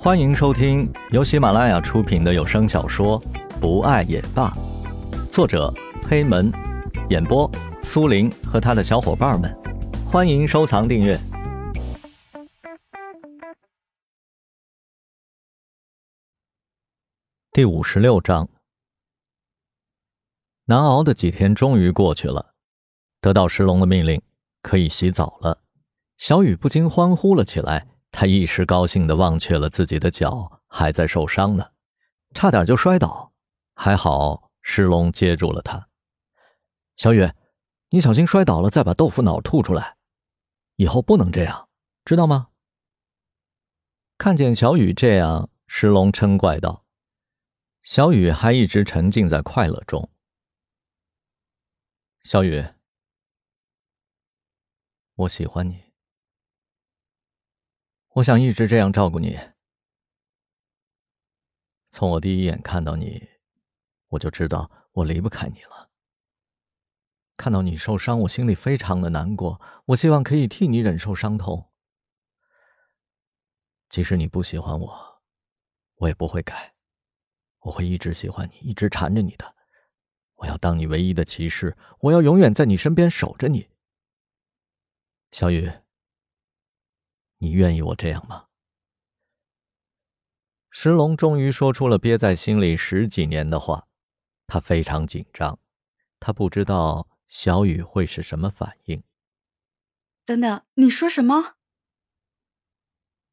欢迎收听由喜马拉雅出品的有声小说《不爱也罢》，作者黑门，演播苏林和他的小伙伴们。欢迎收藏订阅。第五十六章，难熬的几天终于过去了，得到石龙的命令，可以洗澡了。小雨不禁欢呼了起来。他一时高兴的忘却了自己的脚还在受伤呢，差点就摔倒，还好石龙接住了他。小雨，你小心摔倒了再把豆腐脑吐出来，以后不能这样，知道吗？看见小雨这样，石龙嗔怪道：“小雨还一直沉浸在快乐中。”小雨，我喜欢你。我想一直这样照顾你。从我第一眼看到你，我就知道我离不开你了。看到你受伤，我心里非常的难过。我希望可以替你忍受伤痛。即使你不喜欢我，我也不会改。我会一直喜欢你，一直缠着你的。我要当你唯一的骑士，我要永远在你身边守着你，小雨。你愿意我这样吗？石龙终于说出了憋在心里十几年的话，他非常紧张，他不知道小雨会是什么反应。等等，你说什么？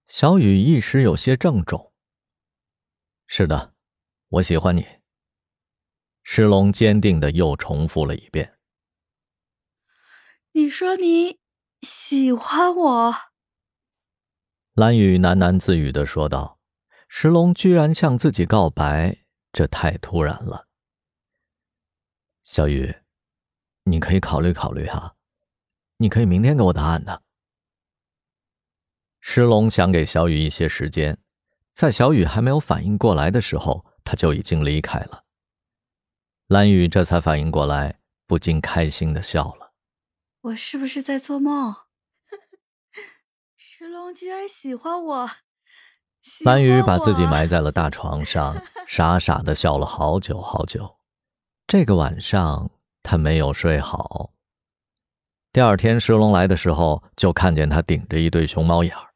小雨一时有些怔忡。是的，我喜欢你。石龙坚定的又重复了一遍。你说你喜欢我？蓝雨喃喃自语的说道：“石龙居然向自己告白，这太突然了。”小雨，你可以考虑考虑哈，你可以明天给我答案的。石龙想给小雨一些时间，在小雨还没有反应过来的时候，他就已经离开了。蓝雨这才反应过来，不禁开心的笑了：“我是不是在做梦？”石龙居然喜欢我！蓝雨把自己埋在了大床上，傻傻的笑了好久好久。这个晚上他没有睡好。第二天石龙来的时候，就看见他顶着一对熊猫眼儿。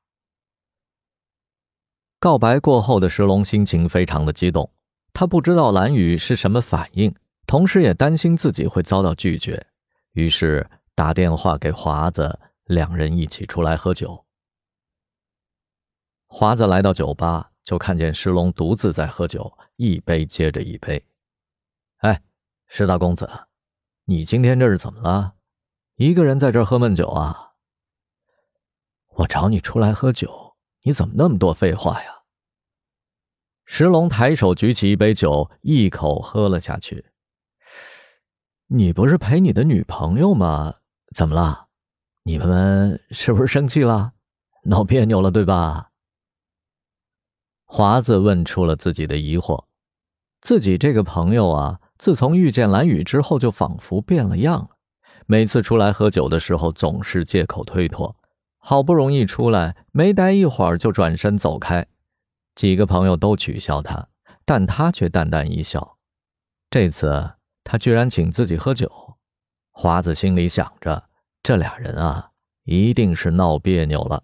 告白过后的石龙心情非常的激动，他不知道蓝雨是什么反应，同时也担心自己会遭到拒绝，于是打电话给华子，两人一起出来喝酒。华子来到酒吧，就看见石龙独自在喝酒，一杯接着一杯。哎，石大公子，你今天这是怎么了？一个人在这喝闷酒啊？我找你出来喝酒，你怎么那么多废话呀？石龙抬手举起一杯酒，一口喝了下去。你不是陪你的女朋友吗？怎么了？你们是不是生气了？闹别扭了，对吧？华子问出了自己的疑惑，自己这个朋友啊，自从遇见蓝雨之后，就仿佛变了样。每次出来喝酒的时候，总是借口推脱，好不容易出来，没待一会儿就转身走开。几个朋友都取笑他，但他却淡淡一笑。这次他居然请自己喝酒，华子心里想着，这俩人啊，一定是闹别扭了。